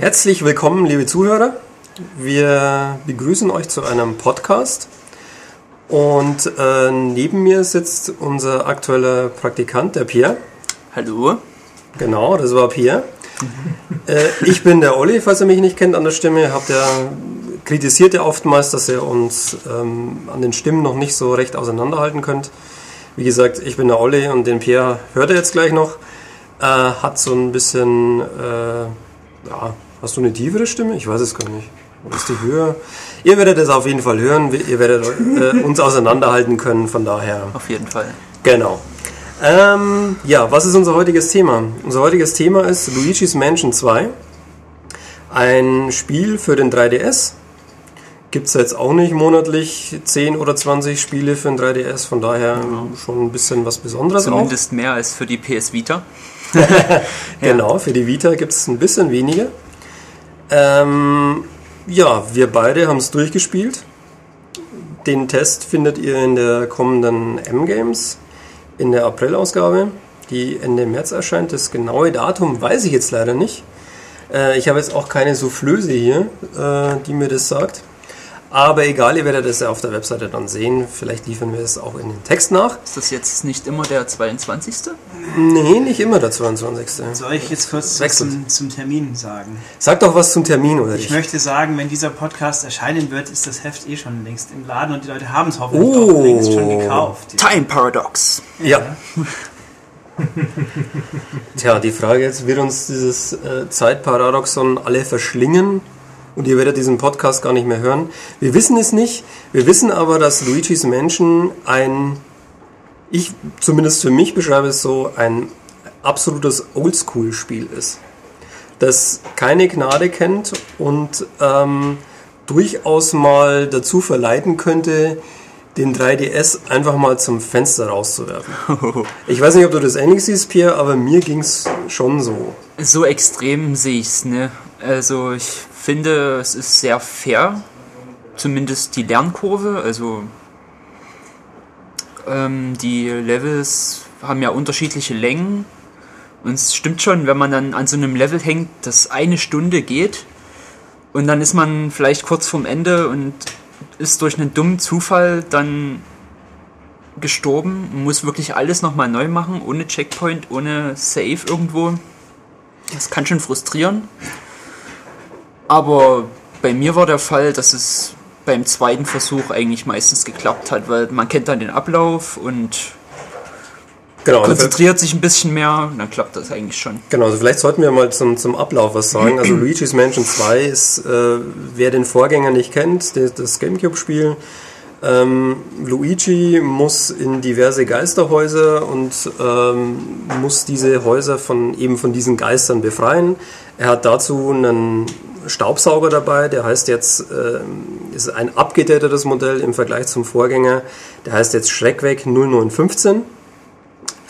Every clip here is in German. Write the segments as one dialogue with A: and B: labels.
A: Herzlich willkommen, liebe Zuhörer. Wir begrüßen euch zu einem Podcast. Und äh, neben mir sitzt unser aktueller Praktikant, der Pierre.
B: Hallo.
A: Genau, das war Pierre. äh, ich bin der Olli, falls ihr mich nicht kennt an der Stimme. Habt ihr kritisiert ja oftmals, dass ihr uns ähm, an den Stimmen noch nicht so recht auseinanderhalten könnt. Wie gesagt, ich bin der Olli und den Pierre hört ihr jetzt gleich noch. Äh, hat so ein bisschen, äh, ja, hast du eine tiefere Stimme? Ich weiß es gar nicht. Oder ist die höher? Ihr werdet es auf jeden Fall hören. Ihr werdet äh, uns auseinanderhalten können, von daher.
B: Auf jeden Fall.
A: Genau. Ähm, ja, was ist unser heutiges Thema? Unser heutiges Thema ist Luigi's Mansion 2. Ein Spiel für den 3DS. Gibt es jetzt auch nicht monatlich 10 oder 20 Spiele für den 3DS, von daher genau. schon ein bisschen was Besonderes
B: Zumindest auch. mehr als für die PS Vita.
A: genau, für die Vita gibt es ein bisschen weniger. Ähm, ja, wir beide haben es durchgespielt. Den Test findet ihr in der kommenden M-Games, in der April-Ausgabe, die Ende März erscheint. Das genaue Datum weiß ich jetzt leider nicht. Äh, ich habe jetzt auch keine Soufflöse hier, äh, die mir das sagt. Aber egal, ihr werdet es ja auf der Webseite dann sehen. Vielleicht liefern wir es auch in den Text nach.
B: Ist das jetzt nicht immer der 22.?
A: Nee, nicht immer der 22.
C: Soll ich jetzt kurz was zum, zum, Termin sagen?
A: Sag doch was zum Termin, oder?
C: Ich nicht? möchte sagen, wenn dieser Podcast erscheinen wird, ist das Heft eh schon längst im Laden und die Leute haben es hoffentlich oh. auch längst schon gekauft.
B: Time Paradox.
A: Ja. ja. Tja, die Frage jetzt, wird uns dieses äh, Zeitparadoxon alle verschlingen? Und ihr werdet diesen Podcast gar nicht mehr hören. Wir wissen es nicht. Wir wissen aber, dass Luigi's Mansion ein, ich zumindest für mich beschreibe es so, ein absolutes Oldschool-Spiel ist. Das keine Gnade kennt und ähm, durchaus mal dazu verleiten könnte, den 3DS einfach mal zum Fenster rauszuwerfen. Ich weiß nicht, ob du das ähnlich siehst, Pierre, aber mir ging es schon so.
B: So extrem sehe ich es, ne? Also ich finde, es ist sehr fair, zumindest die Lernkurve. Also ähm, die Levels haben ja unterschiedliche Längen. Und es stimmt schon, wenn man dann an so einem Level hängt, das eine Stunde geht und dann ist man vielleicht kurz vorm Ende und ist durch einen dummen Zufall dann gestorben, muss wirklich alles nochmal neu machen, ohne Checkpoint, ohne Save irgendwo. Das kann schon frustrieren. Aber bei mir war der Fall, dass es beim zweiten Versuch eigentlich meistens geklappt hat, weil man kennt dann den Ablauf und genau, konzentriert sich ein bisschen mehr, dann klappt das eigentlich schon.
A: Genau, also vielleicht sollten wir mal zum, zum Ablauf was sagen. Also Luigi's Mansion 2 ist, äh, wer den Vorgänger nicht kennt, das, das Gamecube-Spiel, ähm, Luigi muss in diverse Geisterhäuser und ähm, muss diese Häuser von eben von diesen Geistern befreien. Er hat dazu einen Staubsauger dabei, der heißt jetzt, äh, ist ein abgedatetes Modell im Vergleich zum Vorgänger, der heißt jetzt Schreckweg 0915.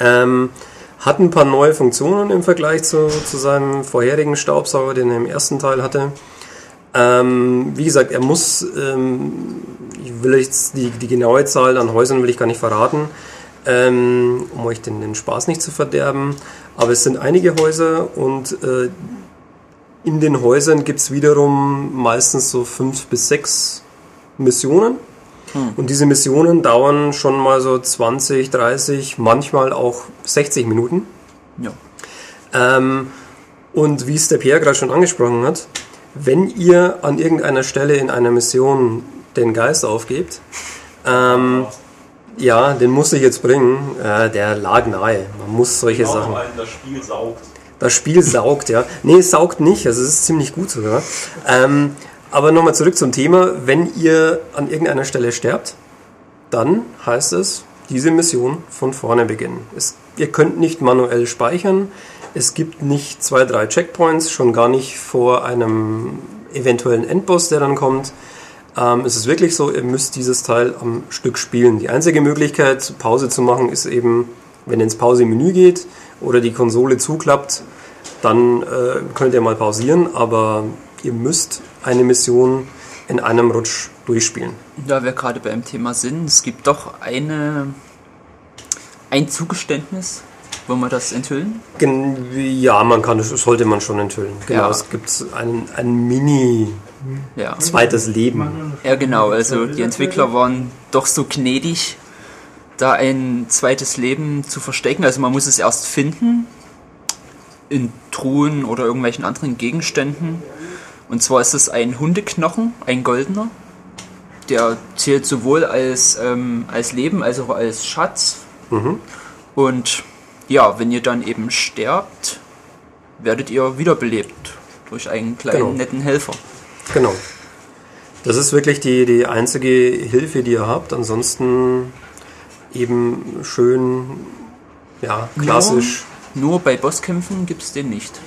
A: Ähm, hat ein paar neue Funktionen im Vergleich zu, zu seinem vorherigen Staubsauger, den er im ersten Teil hatte. Ähm, wie gesagt, er muss, ähm, will jetzt die, die genaue Zahl an Häusern will ich gar nicht verraten, ähm, um euch den, den Spaß nicht zu verderben. Aber es sind einige Häuser und äh, in den Häusern gibt es wiederum meistens so fünf bis sechs Missionen. Hm. Und diese Missionen dauern schon mal so 20, 30, manchmal auch 60 Minuten. Ja. Ähm, und wie es der Pierre gerade schon angesprochen hat, wenn ihr an irgendeiner Stelle in einer Mission den Geist aufgebt, ähm, ja, den muss ich jetzt bringen, äh, der lag nahe. Man muss solche genau, Sachen. Das Spiel saugt. Das Spiel saugt, ja. Nee, es saugt nicht, also es ist ziemlich gut sogar. Ähm, aber nochmal zurück zum Thema. Wenn ihr an irgendeiner Stelle sterbt, dann heißt es, diese Mission von vorne beginnen. Es, ihr könnt nicht manuell speichern. Es gibt nicht zwei, drei Checkpoints, schon gar nicht vor einem eventuellen Endboss, der dann kommt. Ähm, es ist wirklich so, ihr müsst dieses Teil am Stück spielen. Die einzige Möglichkeit, Pause zu machen, ist eben, wenn ihr ins Pause-Menü geht, oder die Konsole zuklappt, dann äh, könnt ihr mal pausieren, aber ihr müsst eine Mission in einem Rutsch durchspielen.
B: Da wir gerade beim Thema sind, es gibt doch eine, ein Zugeständnis Wollen wir das enthüllen?
A: Gen ja, man kann, das sollte man schon enthüllen. Genau,
B: Ja.
A: es gibt ein, ein Mini
B: Ja.
A: zweites Leben.
B: Ja, genau. Also die Entwickler waren doch so gnädig, da ein zweites Leben zu verstecken. Also man muss es erst finden in Truhen oder irgendwelchen anderen Gegenständen. Und zwar ist es ein Hundeknochen, ein goldener. Der zählt sowohl als, ähm, als Leben als auch als Schatz. Und ja, wenn ihr dann eben sterbt, werdet ihr wiederbelebt durch einen kleinen
A: Genau.
B: netten Helfer.
A: Genau. Das ist wirklich die, die einzige Hilfe, die ihr habt. Ansonsten eben schön, ja, klassisch.
B: Nur, nur bei Bosskämpfen gibt es den nicht.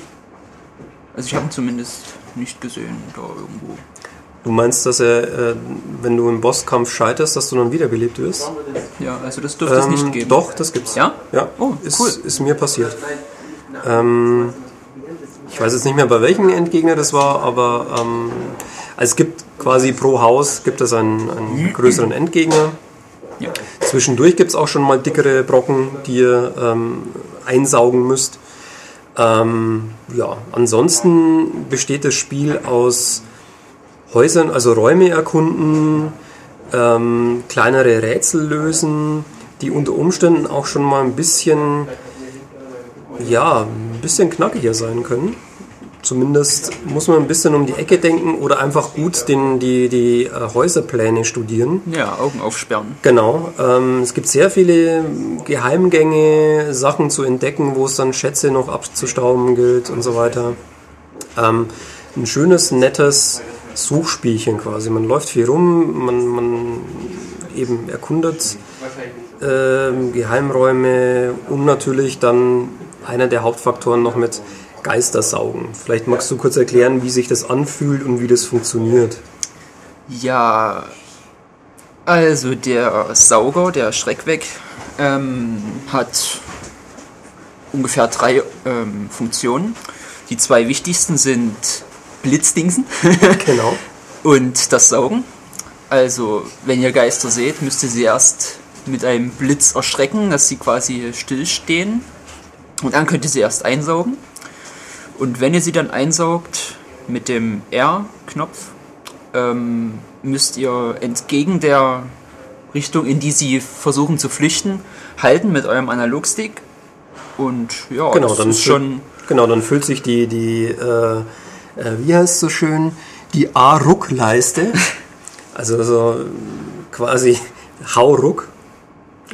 B: Also ich habe ihn zumindest nicht gesehen da irgendwo.
A: Du meinst, dass er, äh, wenn du im Bosskampf scheiterst, dass du dann wiederbelebt wirst?
B: Ja, also das dürfte es nicht geben.
A: Doch, das gibt's.
B: Ja?
A: Ja,
B: Oh,
A: ist,
B: cool.
A: ist mir passiert. Ähm, weiß jetzt nicht mehr, bei welchem Endgegner das war, aber ähm, also es gibt quasi pro Haus gibt es einen, einen größeren Endgegner.
B: Ja.
A: Zwischendurch gibt es auch schon mal dickere Brocken, die ihr ähm, einsaugen müsst. Ähm, ja, ansonsten besteht das Spiel aus Häusern, also Räume erkunden, ähm, kleinere Rätsel lösen, die unter Umständen auch schon mal ein bisschen, ja, ein bisschen knackiger sein können. Zumindest muss man ein bisschen um die Ecke denken oder einfach gut den, die, die äh, Häuserpläne studieren.
B: Ja, Augen aufsperren.
A: Genau. Ähm, es gibt sehr viele Geheimgänge, Sachen zu entdecken, wo es dann Schätze noch abzustauben gilt und so weiter. Ähm, ein schönes, nettes Suchspielchen quasi. Man läuft viel rum, man, man eben erkundet ähm, Geheimräume und natürlich dann einer der Hauptfaktoren noch mit Geistersaugen. Vielleicht magst du kurz erklären, wie sich das anfühlt und wie das funktioniert.
B: Ja, also der Sauger, der Schreckweg, ähm, hat ungefähr drei ähm, Funktionen. Die zwei wichtigsten sind Blitzdingsen
A: Genau.
B: und das Saugen. Also, wenn ihr Geister seht, müsst ihr sie erst mit einem Blitz erschrecken, dass sie quasi stillstehen. Und dann könnt ihr sie erst einsaugen. Und wenn ihr sie dann einsaugt mit dem R-Knopf, ähm, müsst ihr entgegen der Richtung, in die sie versuchen zu flüchten, halten mit eurem Analogstick. Und ja,
A: Genau,
B: das
A: dann
B: ist schon.
A: Genau, dann füllt sich die, die äh, äh, wie heißt es so schön, die A-Ruck-Leiste. also so quasi Hauruck.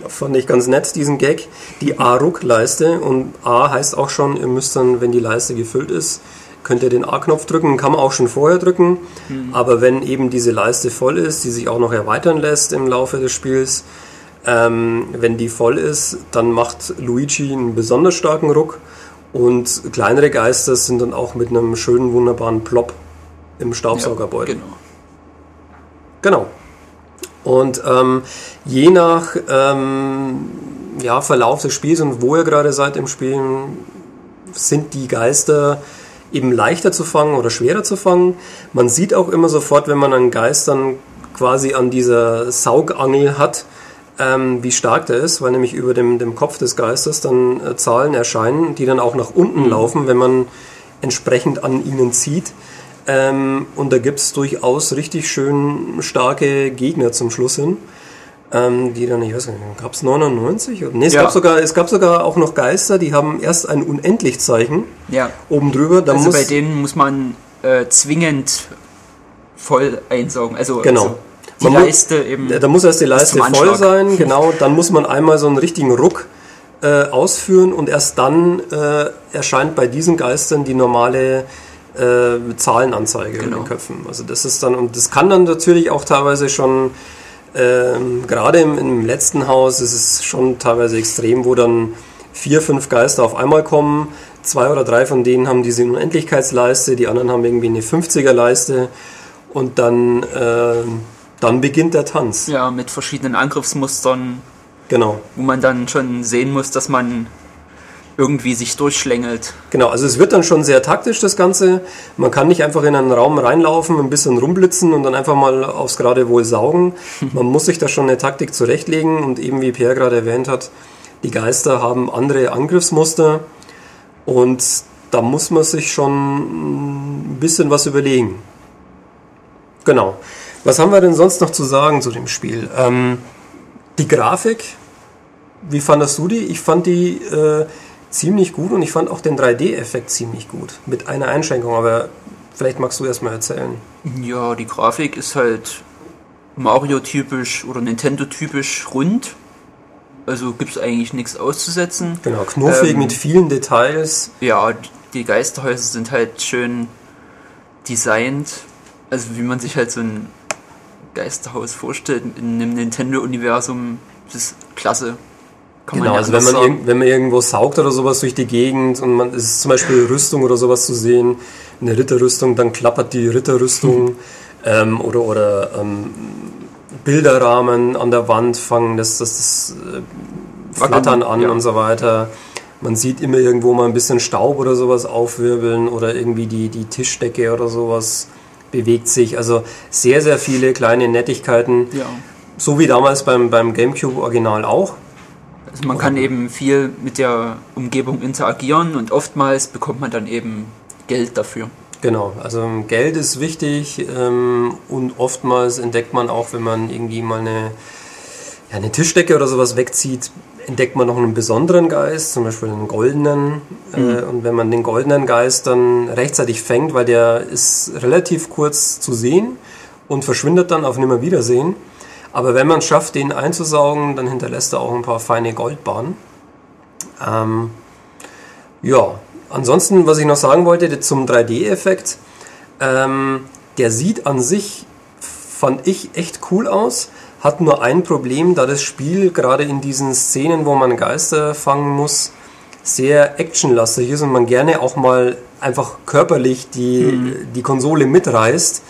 A: Fand ich ganz nett, diesen Gag. Die A-Ruck-Leiste. Und A heißt auch schon, ihr müsst dann, wenn die Leiste gefüllt ist, könnt ihr den A-Knopf drücken. Kann man auch schon vorher drücken. Aber wenn eben diese Leiste voll ist, die sich auch noch erweitern lässt im Laufe des Spiels, ähm, wenn die voll ist, dann macht Luigi einen besonders starken Ruck und kleinere Geister sind dann auch mit einem schönen, wunderbaren Plop im Staubsaugerbeutel.
B: Genau.
A: Genau. Und ähm, je nach ähm, ja, Verlauf des Spiels und wo ihr gerade seid im Spiel, sind die Geister eben leichter zu fangen oder schwerer zu fangen. Man sieht auch immer sofort, wenn man einen Geist dann quasi an dieser Saugangel hat, ähm, wie stark der ist, weil nämlich über dem, dem Kopf des Geistes dann äh, Zahlen erscheinen, die dann auch nach unten laufen, wenn man entsprechend an ihnen zieht. Ähm, und da gibt es durchaus richtig schön starke Gegner zum Schluss hin. Ähm, die dann, ich weiß nicht, gab es 99? Oder- Nee, es,
B: Ja.
A: gab sogar, es gab sogar auch noch Geister, die haben erst ein Unendlichzeichen
B: Ja.
A: oben drüber. Da
B: Also
A: muss,
B: bei denen muss man äh, zwingend voll einsaugen. Also,
A: Genau.
B: also die
A: Man
B: Leiste eben.
A: Da muss erst die Leiste voll sein, genau. Dann muss man einmal so einen richtigen Ruck äh, ausführen und erst dann äh, erscheint bei diesen Geistern die normale äh, Zahlenanzeige in
B: Genau.
A: den Köpfen. Also das ist dann, und das kann dann natürlich auch teilweise schon, ähm, gerade im, im letzten Haus ist es schon teilweise extrem, wo dann vier, fünf Geister auf einmal kommen. Zwei oder drei von denen haben diese Unendlichkeitsleiste, die anderen haben irgendwie eine 50er-Leiste und dann, äh, dann beginnt der Tanz.
B: ja, mit verschiedenen Angriffsmustern,
A: Genau.
B: wo man dann schon sehen muss, dass man irgendwie sich durchschlängelt.
A: Genau, also es wird dann schon sehr taktisch, das Ganze. Man kann nicht einfach in einen Raum reinlaufen, ein bisschen rumblitzen und dann einfach mal aufs gerade Wohl saugen. Man muss sich da schon eine Taktik zurechtlegen und eben wie Pierre gerade erwähnt hat, Die Geister haben andere Angriffsmuster und da muss man sich schon ein bisschen was überlegen. Genau. Was haben wir denn sonst noch zu sagen zu dem Spiel? Ähm, die Grafik, wie fandest du die? Ich fand die äh, ziemlich gut und ich fand auch den 3D-Effekt ziemlich gut. Mit einer Einschränkung, aber vielleicht magst du erstmal erzählen.
B: Ja, die Grafik ist halt Mario-typisch oder Nintendo-typisch rund. Also gibt es eigentlich nichts auszusetzen.
A: Genau, knuffig ähm, mit vielen Details.
B: Ja, die Geisterhäuser sind halt schön designt. Also wie man sich halt so ein Geisterhaus vorstellt in einem Nintendo-Universum, das ist klasse.
A: Kann genau, also wenn man, irg- wenn man irgendwo saugt oder sowas durch die Gegend und man ist zum Beispiel Rüstung oder sowas zu sehen, eine Ritterrüstung, dann klappert die Ritterrüstung ähm, oder, oder ähm, Bilderrahmen an der Wand fangen das, das, das äh, Flattern an ja. und so weiter. Man sieht immer irgendwo mal ein bisschen Staub oder sowas aufwirbeln oder irgendwie die, die Tischdecke oder sowas bewegt sich. Also sehr, sehr viele kleine Nettigkeiten. Ja. So wie damals beim, beim GameCube Original auch.
B: Also man kann eben viel mit der Umgebung interagieren und oftmals bekommt man dann eben Geld dafür.
A: Genau, also Geld ist wichtig ähm, und oftmals entdeckt man auch, wenn man irgendwie mal eine, ja, eine Tischdecke oder sowas wegzieht, entdeckt man noch einen besonderen Geist, zum Beispiel einen goldenen. Äh, mhm. Äh, und wenn man den goldenen Geist dann rechtzeitig fängt, weil der ist relativ kurz zu sehen und verschwindet dann auf Nimmerwiedersehen. Aber wenn man es schafft, den einzusaugen, dann hinterlässt er auch ein paar feine Goldbahnen. Ähm, ja, ansonsten, was ich noch sagen wollte zum 3D-Effekt, ähm, der sieht an sich, fand ich, echt cool aus hat nur ein Problem, da das Spiel gerade in diesen Szenen, wo man Geister fangen muss, sehr actionlastig ist und man gerne auch mal einfach körperlich die, mhm. die Konsole mitreißt.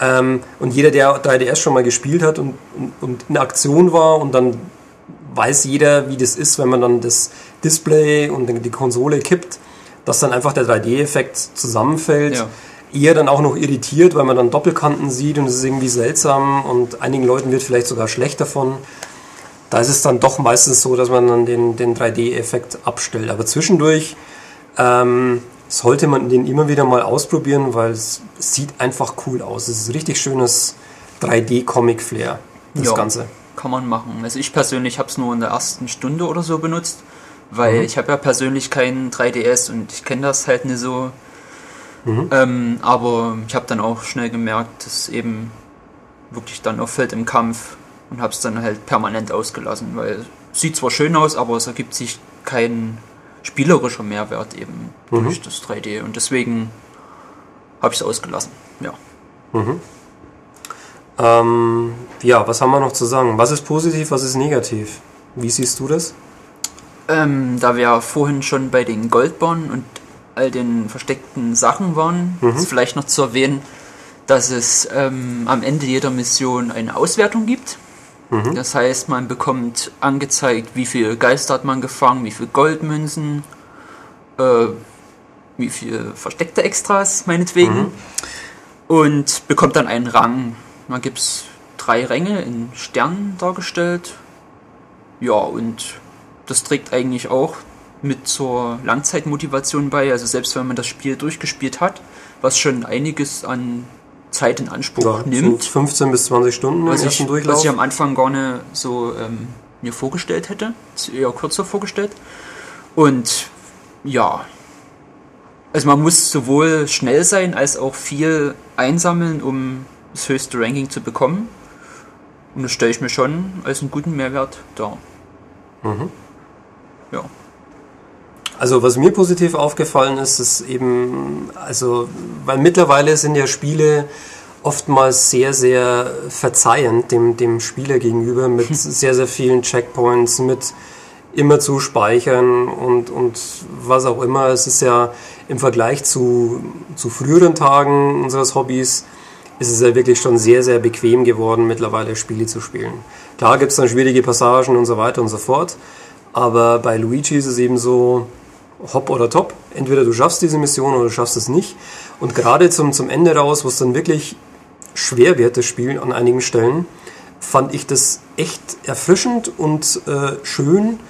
A: Ähm, und jeder, der 3DS schon mal gespielt hat und, und, und, in Aktion war und dann weiß jeder, wie das ist, wenn man dann das Display und die Konsole kippt, dass dann einfach der 3D-Effekt zusammenfällt. Ja eher dann auch noch irritiert, weil man dann Doppelkanten sieht und es ist irgendwie seltsam und einigen Leuten wird vielleicht sogar schlecht davon. Da ist es dann doch meistens so, dass man dann den, den 3D-Effekt abstellt. Aber zwischendurch ähm, sollte man den immer wieder mal ausprobieren, weil es sieht einfach cool aus. Es ist richtig schönes 3D-Comic-Flair, das ja, Ganze.
B: Kann man machen. Also ich persönlich habe es nur in der ersten Stunde oder so benutzt, weil mhm. ich habe ja persönlich keinen 3DS und ich kenne das halt nicht so Mhm. Ähm, aber ich habe dann auch schnell gemerkt, dass eben wirklich dann auffällt im Kampf und habe es dann halt permanent ausgelassen, weil es sieht zwar schön aus, aber es ergibt sich kein spielerischer Mehrwert eben mhm. durch das 3D und deswegen habe ich es ausgelassen. Ja.
A: Mhm. Ähm, ja, was haben wir noch zu sagen? Was ist positiv, was ist negativ? Wie siehst du das?
B: Ähm, da wir vorhin schon bei den Goldborn und all den versteckten Sachen waren. Mhm. Ist vielleicht noch zu erwähnen, dass es ähm, am Ende jeder Mission eine Auswertung gibt. Mhm. Das heißt, man bekommt angezeigt, wie viel Geister hat man gefangen, wie viel Goldmünzen, äh, wie viel versteckte Extras, meinetwegen. Mhm. Und bekommt dann einen Rang. Da gibt es drei Ränge in Sternen dargestellt. Ja, und das trägt eigentlich auch mit zur Langzeitmotivation bei. Also selbst wenn man das Spiel durchgespielt hat, was schon einiges an Zeit in Anspruch ja, nimmt.
A: So 15 bis 20 Stunden
B: was ich, Durchlauf. Was ich am Anfang gar nicht so ähm, mir vorgestellt hätte. Eher kürzer vorgestellt. Und ja, also man muss sowohl schnell sein als auch viel einsammeln, um das höchste Ranking zu bekommen. Und das stelle ich mir schon als einen guten Mehrwert dar. Mhm.
A: Ja. Also was mir positiv aufgefallen ist, ist eben, also, weil mittlerweile sind ja Spiele oftmals sehr, sehr verzeihend dem, dem Spieler gegenüber mit sehr, sehr vielen Checkpoints, mit immer zu speichern und, und was auch immer. Es ist ja im Vergleich zu, zu früheren Tagen unseres Hobbys, ist es ja wirklich schon sehr, sehr bequem geworden, mittlerweile Spiele zu spielen. Klar gibt es dann schwierige Passagen und so weiter und so fort, aber bei Luigi ist es eben so, hopp oder top. Entweder du schaffst diese Mission oder du schaffst es nicht. Und gerade zum, zum Ende raus, wo es dann wirklich schwer wird, das Spiel an einigen Stellen, fand ich das echt erfrischend und äh, schön,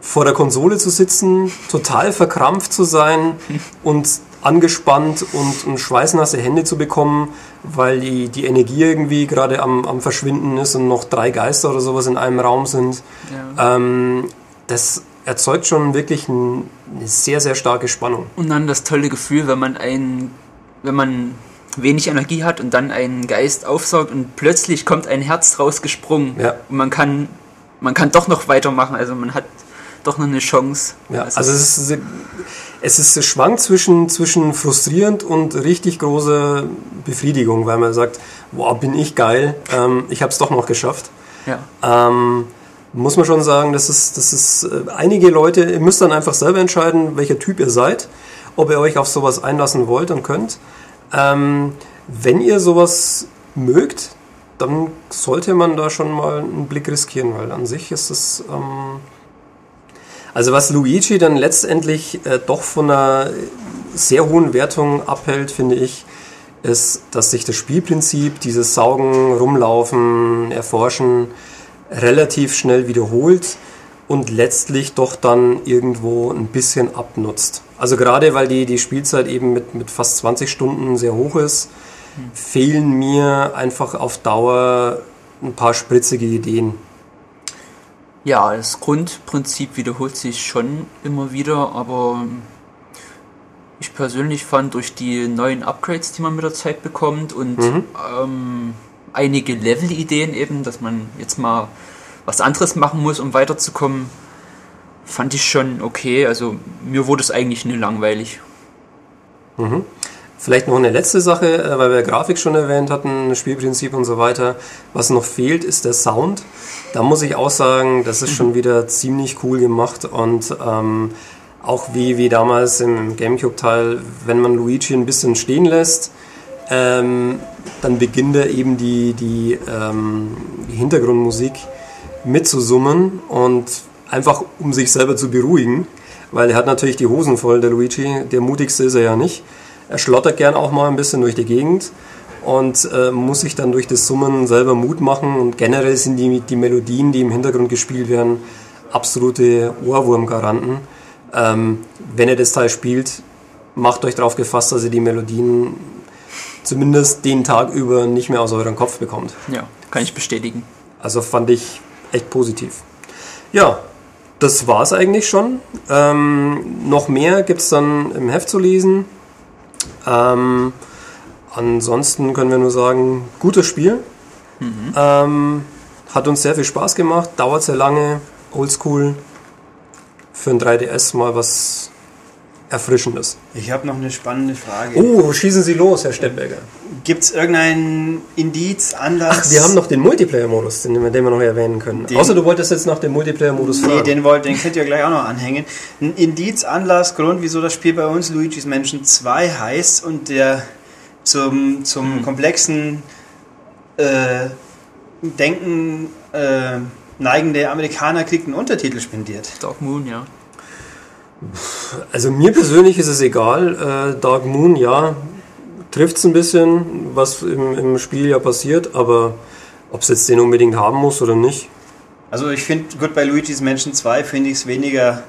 A: vor der Konsole zu sitzen, total verkrampft zu sein und angespannt und, und schweißnasse Hände zu bekommen, weil die, die Energie irgendwie gerade am, am Verschwinden ist und noch drei Geister oder sowas in einem Raum sind. Ja. Ähm, das erzeugt schon wirklich ein, eine sehr, sehr starke Spannung.
B: Und dann das tolle Gefühl, wenn man ein, wenn man wenig Energie hat und dann einen Geist aufsaugt und plötzlich kommt ein Herz rausgesprungen ja. und man kann, man kann doch noch weitermachen. Also man hat doch noch eine Chance.
A: Ja, also, also es ist, es ist schwankt zwischen, zwischen frustrierend und richtig große Befriedigung, weil man sagt, wow, bin ich geil, ähm, ich habe es doch noch geschafft. Ja. Ähm, muss man schon sagen, das ist, das ist äh, einige Leute, ihr müsst dann einfach selber entscheiden, welcher Typ ihr seid, ob ihr euch auf sowas einlassen wollt und könnt. Ähm, wenn ihr sowas mögt, dann sollte man da schon mal einen Blick riskieren, weil an sich ist es ähm, also was Luigi dann letztendlich äh, doch von einer sehr hohen Wertung abhält, finde ich, ist, dass sich das Spielprinzip, dieses Saugen, Rumlaufen, Erforschen, relativ schnell wiederholt und letztlich doch dann irgendwo ein bisschen abnutzt. Also gerade weil die, die Spielzeit eben mit, mit fast 20 Stunden sehr hoch ist, fehlen mir einfach auf Dauer ein paar spritzige Ideen.
B: Ja, das Grundprinzip wiederholt sich schon immer wieder, aber ich persönlich fand durch die neuen Upgrades, die man mit der Zeit bekommt und mhm. ähm, einige Level-Ideen eben, dass man jetzt mal was anderes machen muss, um weiterzukommen, fand ich schon okay. Also mir wurde es eigentlich nie langweilig.
A: Mhm. Vielleicht noch eine letzte Sache, äh, weil wir Grafik schon erwähnt hatten, Spielprinzip und so weiter. Was noch fehlt, ist der Sound. Da muss ich auch sagen, das ist schon wieder ziemlich cool gemacht und ähm, auch wie, wie damals im Gamecube-Teil, wenn man Luigi ein bisschen stehen lässt, ähm, dann beginnt er eben die, die, ähm, die Hintergrundmusik mitzusummen und einfach um sich selber zu beruhigen, weil er hat natürlich die Hosen voll, der Luigi, der mutigste ist er ja nicht. Er schlottert gern auch mal ein bisschen durch die Gegend und äh, muss sich dann durch das Summen selber Mut machen. Und generell sind die, die Melodien, die im Hintergrund gespielt werden, absolute Ohrwurmgaranten. Ähm, wenn ihr das Teil spielt, macht euch darauf gefasst, dass ihr die Melodien zumindest den Tag über nicht mehr aus eurem Kopf bekommt.
B: Ja, kann ich bestätigen.
A: Also fand ich echt positiv. Ja, das war es eigentlich schon. Ähm, noch mehr gibt es dann im Heft zu lesen. Ähm, ansonsten können wir nur sagen, gutes Spiel. Mhm. Ähm, hat uns sehr viel Spaß gemacht, dauert sehr lange, oldschool. Für ein 3DS mal was Erfrischendes.
C: Ich habe noch eine spannende Frage.
A: Oh, schießen Sie los, Herr Stepberger.
C: Gibt es irgendeinen Indiz, Anlass?
A: Ach, wir haben noch den Multiplayer-Modus, den, den, wir noch erwähnen können. Den, Außer du wolltest jetzt nach dem Multiplayer-Modus
C: fragen. Nee, den, wollt, den könnt ihr gleich auch noch anhängen. Ein Indiz, Anlass, Grund, wieso das Spiel bei uns Luigi's Mansion 2 heißt und der zum, zum hm. komplexen äh, Denken äh, neigende Amerikaner kriegt einen Untertitel spendiert.
B: Dark Moon, ja.
A: Also mir persönlich ist es egal. Äh, Dark Moon, ja, trifft es ein bisschen, was im, im Spiel ja passiert, aber ob es jetzt den unbedingt haben muss oder nicht.
C: Also ich finde, gut, bei Luigi's Mansion 2 finde ich es weniger,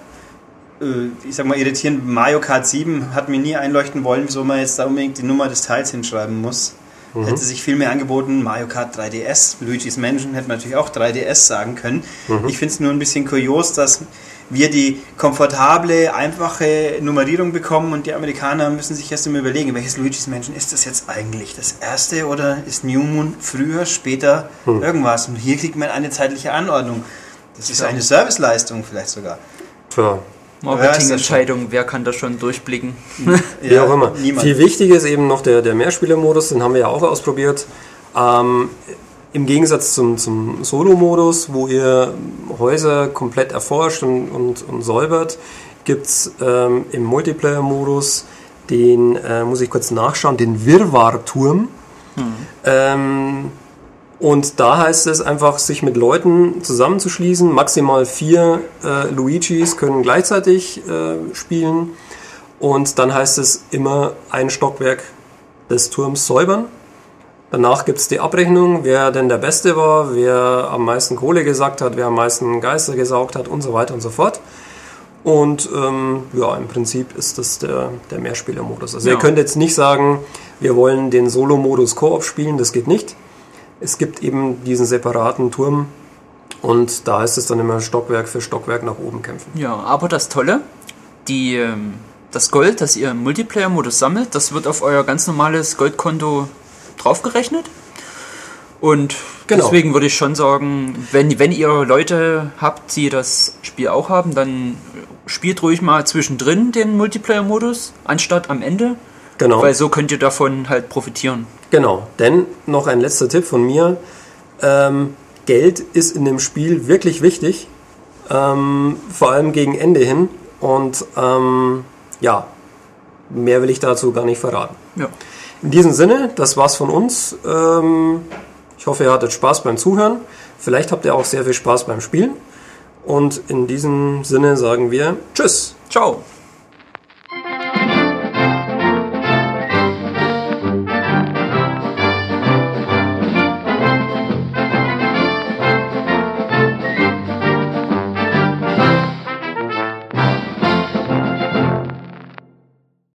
C: äh, ich sag mal, irritierend. Mario Kart 7 hat mir nie einleuchten wollen, wieso man jetzt da unbedingt die Nummer des Teils hinschreiben muss. Mhm. Hätte sich viel mehr angeboten, Mario Kart 3DS, Luigi's Mansion hätte man natürlich auch 3DS sagen können. Mhm. Ich finde es nur ein bisschen kurios, dass wir die komfortable, einfache Nummerierung bekommen und die Amerikaner müssen sich erst einmal überlegen, welches Luigi's Mansion ist das jetzt eigentlich? Das erste oder ist New Moon früher, später hm. irgendwas? Und hier kriegt man eine zeitliche Anordnung. Das ist eine Serviceleistung vielleicht sogar.
B: Tja. Marketingentscheidung, wer kann das schon durchblicken?
A: Wie ja, auch immer. Niemand. Viel wichtiger ist eben noch der, der Mehrspielermodus, den haben wir ja auch ausprobiert. Ähm, im Gegensatz zum, zum Solo-Modus, wo ihr Häuser komplett erforscht und, und, und säubert, gibt es ähm, im Multiplayer-Modus den, äh, muss ich kurz nachschauen, den Wirrwarr-Turm. Hm. Ähm, und da heißt es einfach, sich mit Leuten zusammenzuschließen. Maximal vier äh, Luigis können gleichzeitig äh, spielen. Und dann heißt es immer ein Stockwerk des Turms säubern. Danach gibt es die Abrechnung, wer denn der Beste war, wer am meisten Kohle gesackt hat, wer am meisten Geister gesaugt hat und so weiter und so fort. Und ähm, ja, im Prinzip ist das der, der Mehrspieler-Modus. Also
B: Ja.
A: ihr könnt jetzt nicht sagen, wir wollen den Solo-Modus Koop spielen, das geht nicht. Es gibt eben diesen separaten Turm und da ist es dann immer Stockwerk für Stockwerk nach oben kämpfen.
B: Ja, aber das Tolle, die, ähm, das Gold, das ihr im Multiplayer-Modus sammelt, das wird auf euer ganz normales Goldkonto draufgerechnet. Und
A: Genau.
B: deswegen würde ich schon sagen, wenn, wenn ihr Leute habt, die das Spiel auch haben, dann spielt ruhig mal zwischendrin den Multiplayer-Modus, anstatt am Ende.
A: Genau.
B: Weil so könnt ihr davon halt profitieren.
A: Genau, denn noch ein letzter Tipp von mir. Ähm, Geld ist in dem Spiel wirklich wichtig, ähm, vor allem gegen Ende hin. Und ähm, ja, mehr will ich dazu gar nicht verraten.
B: Ja.
A: In diesem Sinne, das war's von uns. Ähm, ich hoffe, ihr hattet Spaß beim Zuhören. Vielleicht habt ihr auch sehr viel Spaß beim Spielen. Und in diesem Sinne sagen wir Tschüss.
B: Ciao.